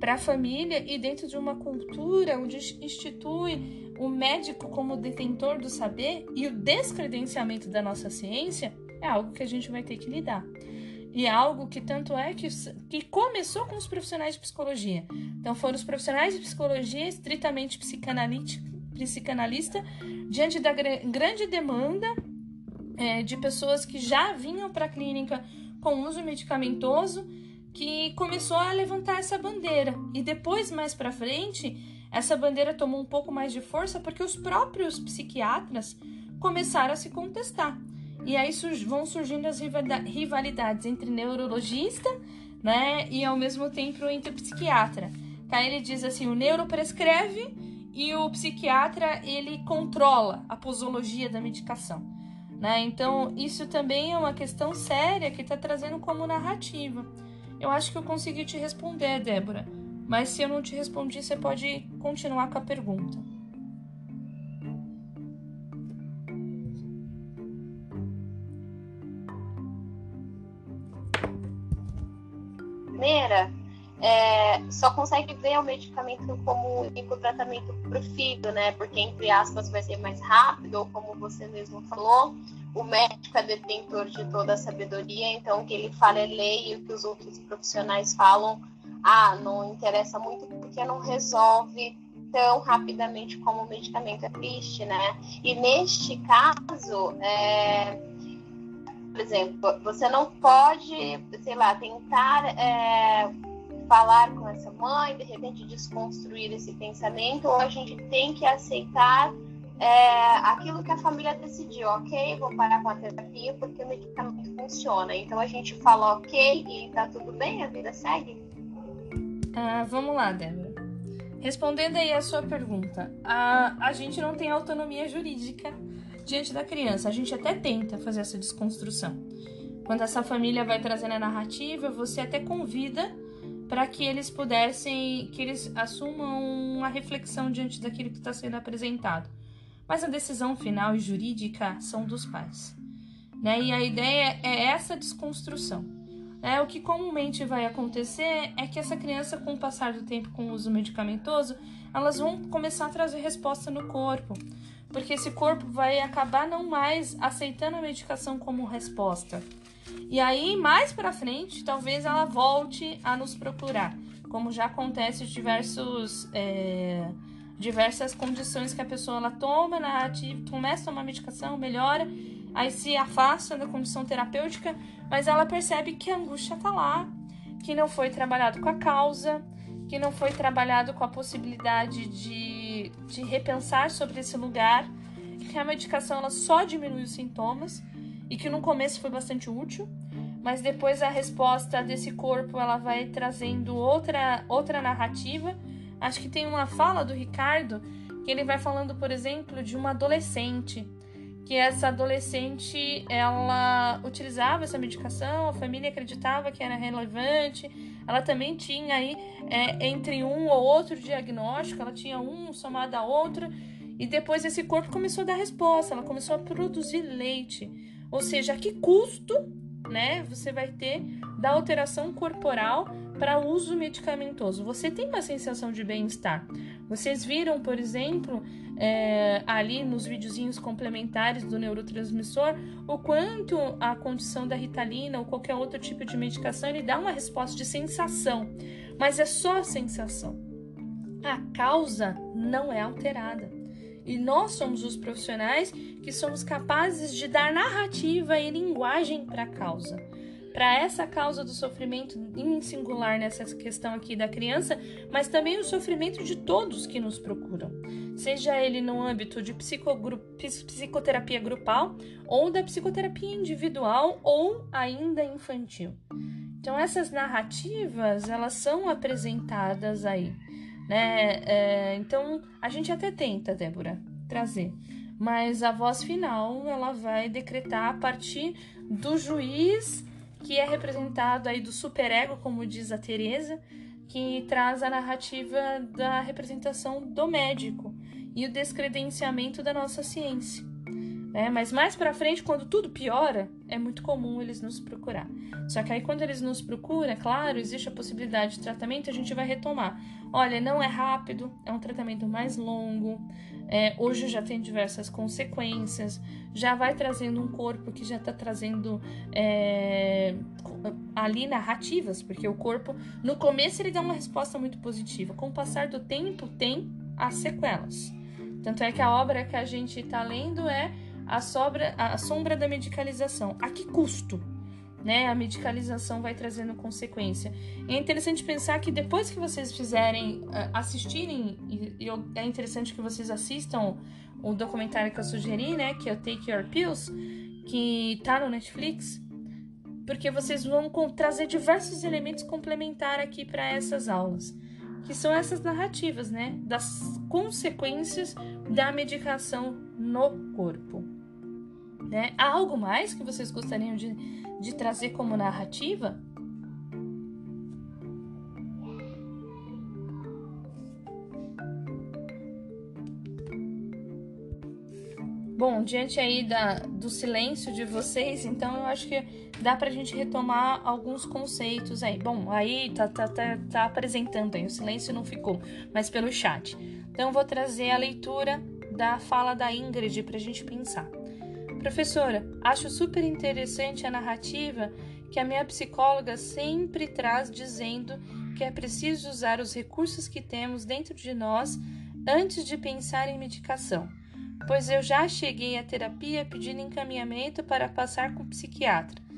para a família e dentro de uma cultura onde institui o médico como detentor do saber e o descredenciamento da nossa ciência, é algo que a gente vai ter que lidar. E é algo que tanto é que, que começou com os profissionais de psicologia. Então foram os profissionais de psicologia estritamente psicanalista diante da grande demanda é, de pessoas que já vinham para a clínica com uso medicamentoso que começou a levantar essa bandeira. E depois, mais para frente, essa bandeira tomou um pouco mais de força porque os próprios psiquiatras começaram a se contestar. E aí vão surgindo as rivalidades entre neurologista, né, e ao mesmo tempo entre psiquiatra. Aí ele diz assim, o neuro prescreve e o psiquiatra ele controla a posologia da medicação. Né? Então, isso também é uma questão séria que está trazendo como narrativa. Eu acho que eu consegui te responder, Débora, mas se eu não te respondi, você pode continuar com a pergunta. Primeira, é, só consegue ver o medicamento como único tratamento para o filho, né? Porque, entre aspas, vai ser mais rápido, ou como você mesmo falou, o médico é detentor de toda a sabedoria, então o que ele fala é lei e o que os outros profissionais falam, ah, não interessa muito porque não resolve tão rapidamente como o medicamento é triste, né? E neste caso, é, por exemplo, você não pode, sei lá, tentar é, falar com essa mãe, de repente desconstruir esse pensamento, ou a gente tem que aceitar é, aquilo que a família decidiu, ok, vou parar com a terapia porque o medicamento funciona. Então a gente fala ok e tá tudo bem, a vida segue. Ah, vamos lá, Débora. Respondendo aí a sua pergunta, a, a gente não tem autonomia jurídica diante da criança. A gente até tenta fazer essa desconstrução. Quando essa família vai trazendo a narrativa, você até convida para que eles pudessem, que eles assumam uma reflexão diante daquilo que está sendo apresentado. Mas a decisão final e jurídica são dos pais. Né? E a ideia é essa desconstrução. É, o que comumente vai acontecer é que essa criança, com o passar do tempo com o uso medicamentoso, elas vão começar a trazer resposta no corpo porque esse corpo vai acabar não mais aceitando a medicação como resposta. E aí, mais para frente, talvez ela volte a nos procurar, como já acontece em diversos, é, diversas condições que a pessoa ela toma na começa a tomar medicação, melhora, aí se afasta da condição terapêutica, mas ela percebe que a angústia tá lá, que não foi trabalhado com a causa, que não foi trabalhado com a possibilidade de, de repensar sobre esse lugar, que a medicação ela só diminui os sintomas e que no começo foi bastante útil, mas depois a resposta desse corpo ela vai trazendo outra outra narrativa. Acho que tem uma fala do Ricardo que ele vai falando, por exemplo, de uma adolescente, que essa adolescente ela utilizava essa medicação, a família acreditava que era relevante, ela também tinha aí é, entre um ou outro diagnóstico, ela tinha um somado a outro, e depois esse corpo começou a dar resposta, ela começou a produzir leite. Ou seja, a que custo né, você vai ter da alteração corporal para uso medicamentoso. Você tem uma sensação de bem-estar. Vocês viram, por exemplo, é, ali nos videozinhos complementares do neurotransmissor, o quanto a condição da ritalina ou qualquer outro tipo de medicação ele dá uma resposta de sensação, mas é só sensação. A causa não é alterada. E nós somos os profissionais que somos capazes de dar narrativa e linguagem para a causa. Para essa causa do sofrimento em singular nessa questão aqui da criança, mas também o sofrimento de todos que nos procuram, seja ele no âmbito de psicoterapia grupal ou da psicoterapia individual ou ainda infantil. Então essas narrativas elas são apresentadas aí né? É, então a gente até tenta, Débora, trazer, mas a voz final ela vai decretar a partir do juiz que é representado aí do superego, como diz a Teresa, que traz a narrativa da representação do médico e o descredenciamento da nossa ciência. Né? Mas mais para frente, quando tudo piora, é muito comum eles nos procurar. Só que aí quando eles nos procuram, é claro, existe a possibilidade de tratamento, a gente vai retomar. Olha, não é rápido, é um tratamento mais longo. É, hoje já tem diversas consequências, já vai trazendo um corpo que já está trazendo é, ali narrativas, porque o corpo, no começo, ele dá uma resposta muito positiva. Com o passar do tempo, tem as sequelas. Tanto é que a obra que a gente está lendo é a, sobra, a sombra da medicalização. A que custo? Né, a medicalização vai trazendo consequência. E é interessante pensar que depois que vocês fizerem, eh, assistirem, e, é interessante que vocês assistam o documentário que eu sugeri, né, que é Take Your Pills, que tá no Netflix, porque vocês vão trazer diversos elementos complementares aqui para essas aulas, que são essas narrativas, né, das consequências da medicação no corpo. Né? Há algo mais que vocês gostariam de, de trazer como narrativa? Bom, diante aí da, do silêncio de vocês, então eu acho que dá pra gente retomar alguns conceitos aí. Bom, aí tá, tá, tá, tá apresentando aí, o silêncio não ficou, mas pelo chat. Então vou trazer a leitura da fala da Ingrid pra gente pensar. Professora, acho super interessante a narrativa que a minha psicóloga sempre traz dizendo que é preciso usar os recursos que temos dentro de nós antes de pensar em medicação, pois eu já cheguei à terapia pedindo encaminhamento para passar com o psiquiatra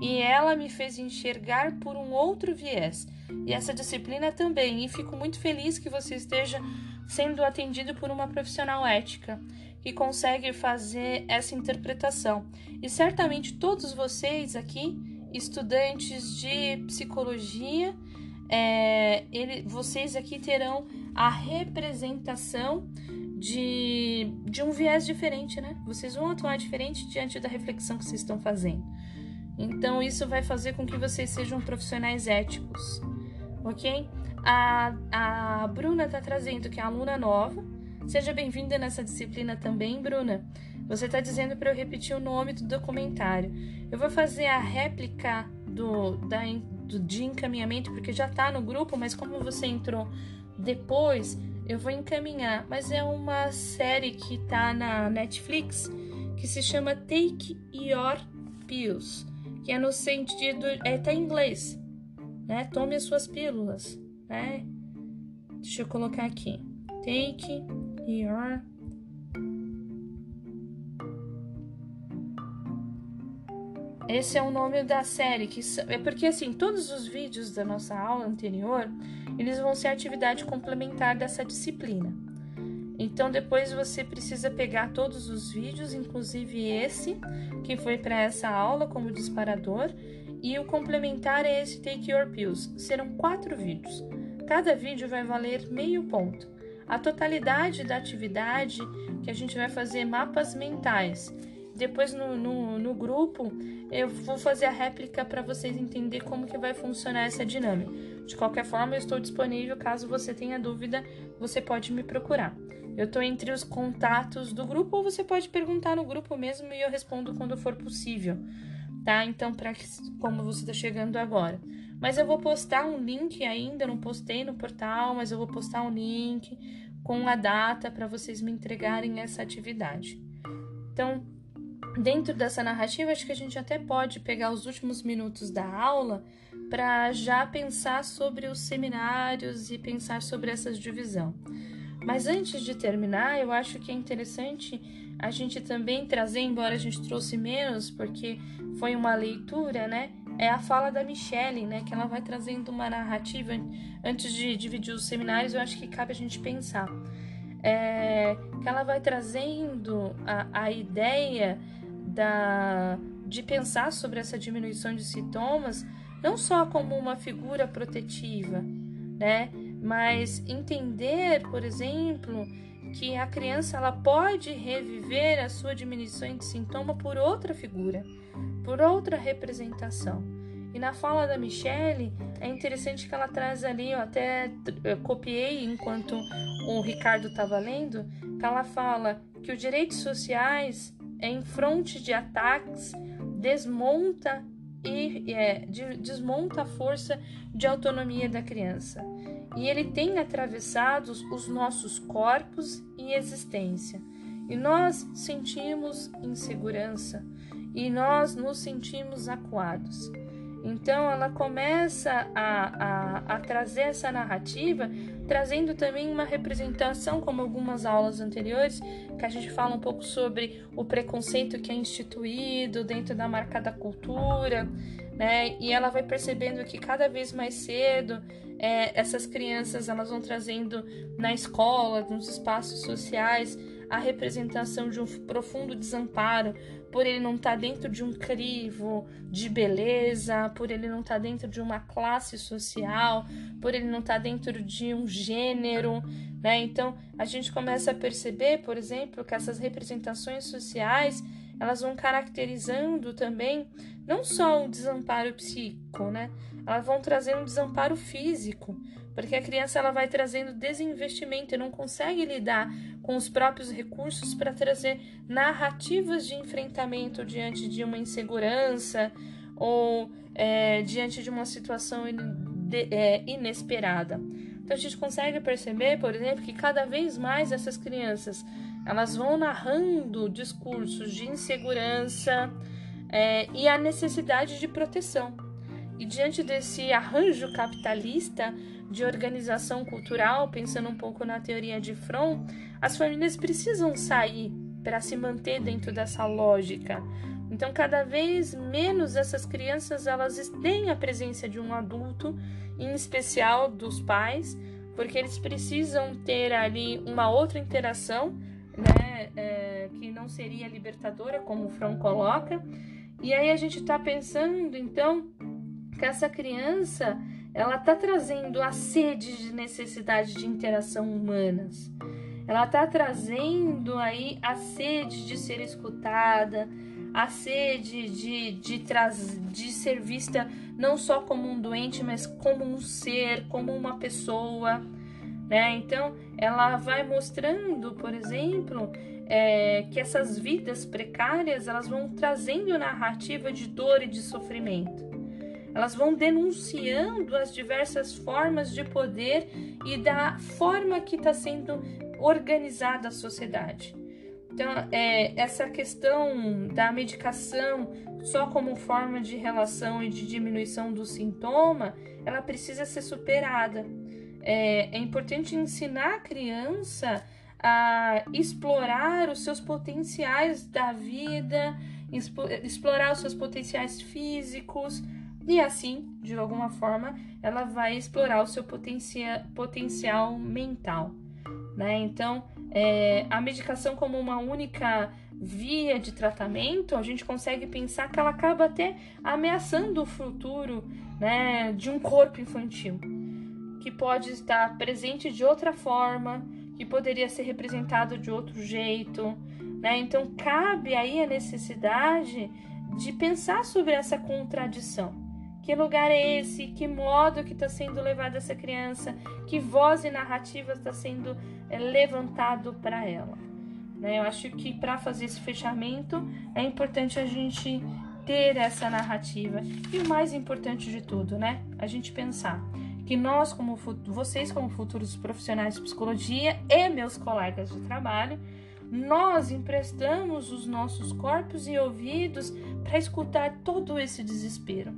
e ela me fez enxergar por um outro viés. E essa disciplina também, e fico muito feliz que você esteja sendo atendido por uma profissional ética que consegue fazer essa interpretação. E certamente todos vocês aqui, estudantes de psicologia, é, ele, vocês aqui terão a representação de, de um viés diferente, né? Vocês vão atuar diferente diante da reflexão que vocês estão fazendo. Então, isso vai fazer com que vocês sejam profissionais éticos, ok? A, a Bruna está trazendo que é aluna nova, Seja bem-vinda nessa disciplina também, Bruna. Você está dizendo para eu repetir o nome do documentário. Eu vou fazer a réplica do, da, do de encaminhamento, porque já está no grupo, mas como você entrou depois, eu vou encaminhar. Mas é uma série que está na Netflix que se chama Take Your Pills, que é no sentido. É, tá em inglês, né? Tome as suas pílulas, né? Deixa eu colocar aqui. Take Your Esse é o nome da série, que é porque assim, todos os vídeos da nossa aula anterior, eles vão ser atividade complementar dessa disciplina. Então depois você precisa pegar todos os vídeos, inclusive esse que foi para essa aula como disparador, e o complementar é esse Take Your Pills. Serão quatro vídeos. Cada vídeo vai valer meio ponto. A totalidade da atividade que a gente vai fazer mapas mentais. Depois no, no, no grupo eu vou fazer a réplica para vocês entenderem como que vai funcionar essa dinâmica. De qualquer forma, eu estou disponível caso você tenha dúvida, você pode me procurar. Eu estou entre os contatos do grupo ou você pode perguntar no grupo mesmo e eu respondo quando for possível, tá? Então, para como você está chegando agora. Mas eu vou postar um link ainda, não postei no portal, mas eu vou postar um link com a data para vocês me entregarem essa atividade. Então, dentro dessa narrativa, acho que a gente até pode pegar os últimos minutos da aula para já pensar sobre os seminários e pensar sobre essa divisão. Mas antes de terminar, eu acho que é interessante a gente também trazer, embora a gente trouxe menos, porque foi uma leitura, né? É a fala da Michelle, né? Que ela vai trazendo uma narrativa. Antes de dividir os seminários, eu acho que cabe a gente pensar. É, que ela vai trazendo a, a ideia da, de pensar sobre essa diminuição de sintomas, não só como uma figura protetiva, né? mas entender, por exemplo, que a criança ela pode reviver a sua diminuição de sintoma por outra figura, por outra representação. E na fala da Michelle, é interessante que ela traz ali, eu até eu copiei enquanto o Ricardo estava lendo, que ela fala que os direitos sociais, em fronte de ataques, desmonta e é, de, desmonta a força de autonomia da criança e ele tem atravessado os nossos corpos e existência. E nós sentimos insegurança e nós nos sentimos acuados. Então ela começa a, a, a, trazer essa narrativa, trazendo também uma representação, como algumas aulas anteriores, que a gente fala um pouco sobre o preconceito que é instituído dentro da marca da cultura, né? E ela vai percebendo que cada vez mais cedo é, essas crianças elas vão trazendo na escola, nos espaços sociais, a representação de um profundo desamparo por ele não estar tá dentro de um crivo de beleza, por ele não estar tá dentro de uma classe social, por ele não estar tá dentro de um gênero, né? Então a gente começa a perceber, por exemplo, que essas representações sociais elas vão caracterizando também não só um desamparo psíquico, né? Elas vão trazendo um desamparo físico, porque a criança ela vai trazendo desinvestimento e não consegue lidar com os próprios recursos para trazer narrativas de enfrentamento diante de uma insegurança ou é, diante de uma situação é, inesperada. Então a gente consegue perceber, por exemplo, que cada vez mais essas crianças elas vão narrando discursos de insegurança é, e a necessidade de proteção. E diante desse arranjo capitalista de organização cultural, pensando um pouco na teoria de Fromm, as famílias precisam sair para se manter dentro dessa lógica. Então, cada vez menos essas crianças elas têm a presença de um adulto, em especial dos pais, porque eles precisam ter ali uma outra interação né, é, que não seria libertadora, como o Fromm coloca. E aí a gente está pensando, então, que essa criança ela está trazendo a sede de necessidade de interação humanas. Ela está trazendo aí a sede de ser escutada, a sede de, de, traz, de ser vista não só como um doente, mas como um ser, como uma pessoa. Né? Então, ela vai mostrando, por exemplo, é, que essas vidas precárias elas vão trazendo narrativa de dor e de sofrimento. Elas vão denunciando as diversas formas de poder e da forma que está sendo organizada a sociedade. Então, é, essa questão da medicação só como forma de relação e de diminuição do sintoma, ela precisa ser superada é, é importante ensinar a criança a explorar os seus potenciais da vida, explorar os seus potenciais físicos e assim, de alguma forma, ela vai explorar o seu potencia, potencial mental, né? Então, é, a medicação como uma única via de tratamento, a gente consegue pensar que ela acaba até ameaçando o futuro né, de um corpo infantil, que pode estar presente de outra forma, que poderia ser representado de outro jeito. Né? Então, cabe aí a necessidade de pensar sobre essa contradição. Que lugar é esse? Que modo que está sendo levada essa criança? Que voz e narrativa está sendo é, levantado para ela? Né? Eu acho que para fazer esse fechamento é importante a gente ter essa narrativa e o mais importante de tudo, né? A gente pensar que nós, como vocês, como futuros profissionais de psicologia e meus colegas de trabalho, nós emprestamos os nossos corpos e ouvidos para escutar todo esse desespero,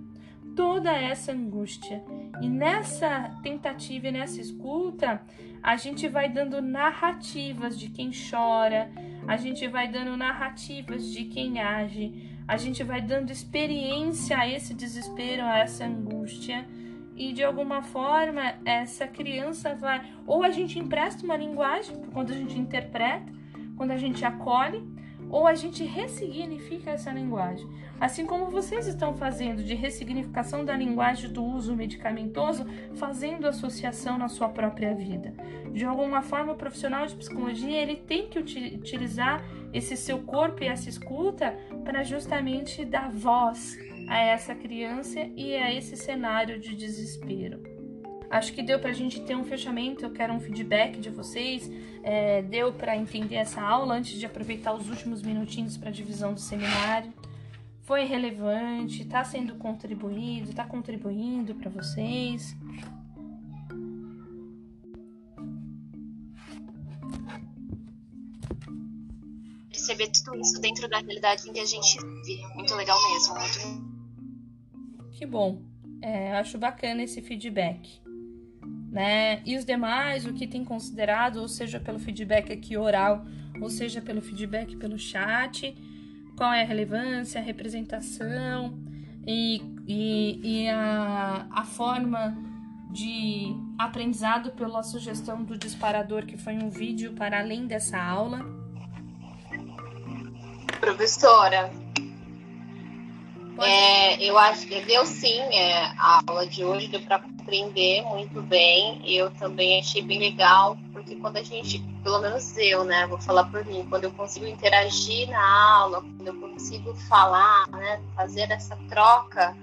toda essa angústia. E nessa tentativa e nessa escuta, a gente vai dando narrativas de quem chora, a gente vai dando narrativas de quem age, a gente vai dando experiência a esse desespero, a essa angústia. E de alguma forma, essa criança vai. Ou a gente empresta uma linguagem, quando a gente interpreta, quando a gente acolhe, ou a gente ressignifica essa linguagem. Assim como vocês estão fazendo de ressignificação da linguagem do uso medicamentoso, fazendo associação na sua própria vida. De alguma forma, o profissional de psicologia ele tem que utilizar esse seu corpo e essa escuta para justamente dar voz a essa criança e a esse cenário de desespero. Acho que deu para a gente ter um fechamento. Eu quero um feedback de vocês. É, deu para entender essa aula antes de aproveitar os últimos minutinhos para a divisão do seminário. Foi relevante, está sendo contribuído, está contribuindo para vocês. Perceber tudo isso dentro da realidade em que a gente vive. Muito legal mesmo. Muito... Que bom. É, acho bacana esse feedback né? E os demais, o que tem considerado, ou seja pelo feedback aqui oral, ou seja pelo feedback pelo chat, qual é a relevância, a representação e, e, e a, a forma de aprendizado pela sugestão do disparador, que foi um vídeo para além dessa aula. Professora, é, eu acho que deu sim é, a aula de hoje, deu para compreender muito bem. Eu também achei bem legal, porque quando a gente, pelo menos eu, né, vou falar por mim, quando eu consigo interagir na aula, quando eu consigo falar, né, fazer essa troca,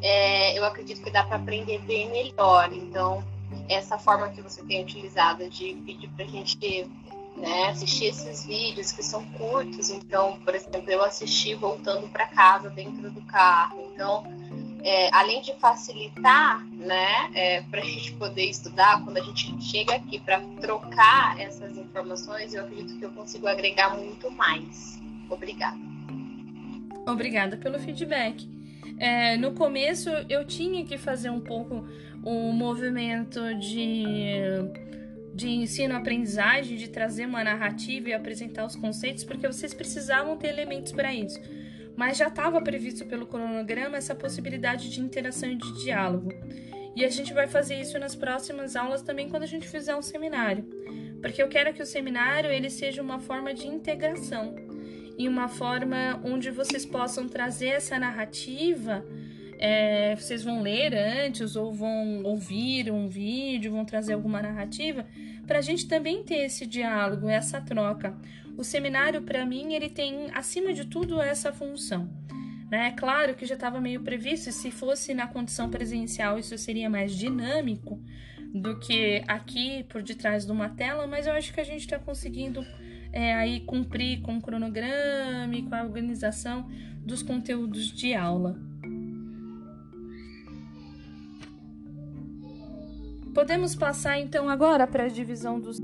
é, eu acredito que dá para aprender bem melhor. Então, essa forma que você tem utilizado de pedir para a gente né, assistir esses vídeos que são curtos. Então, por exemplo, eu assisti voltando para casa dentro do carro. Então, é, além de facilitar, né, é, para a gente poder estudar, quando a gente chega aqui para trocar essas informações, eu acredito que eu consigo agregar muito mais. Obrigada. Obrigada pelo feedback. É, no começo eu tinha que fazer um pouco o movimento de de ensino-aprendizagem, de trazer uma narrativa e apresentar os conceitos, porque vocês precisavam ter elementos para isso. Mas já estava previsto pelo cronograma essa possibilidade de interação e de diálogo. E a gente vai fazer isso nas próximas aulas também quando a gente fizer um seminário. Porque eu quero que o seminário ele seja uma forma de integração e uma forma onde vocês possam trazer essa narrativa é, vocês vão ler antes ou vão ouvir um vídeo, vão trazer alguma narrativa, para a gente também ter esse diálogo, essa troca. O seminário, para mim, ele tem, acima de tudo, essa função. Né? Claro que já estava meio previsto, se fosse na condição presencial, isso seria mais dinâmico do que aqui por detrás de uma tela, mas eu acho que a gente está conseguindo é, aí cumprir com o cronograma e com a organização dos conteúdos de aula. Podemos passar então agora para a divisão dos.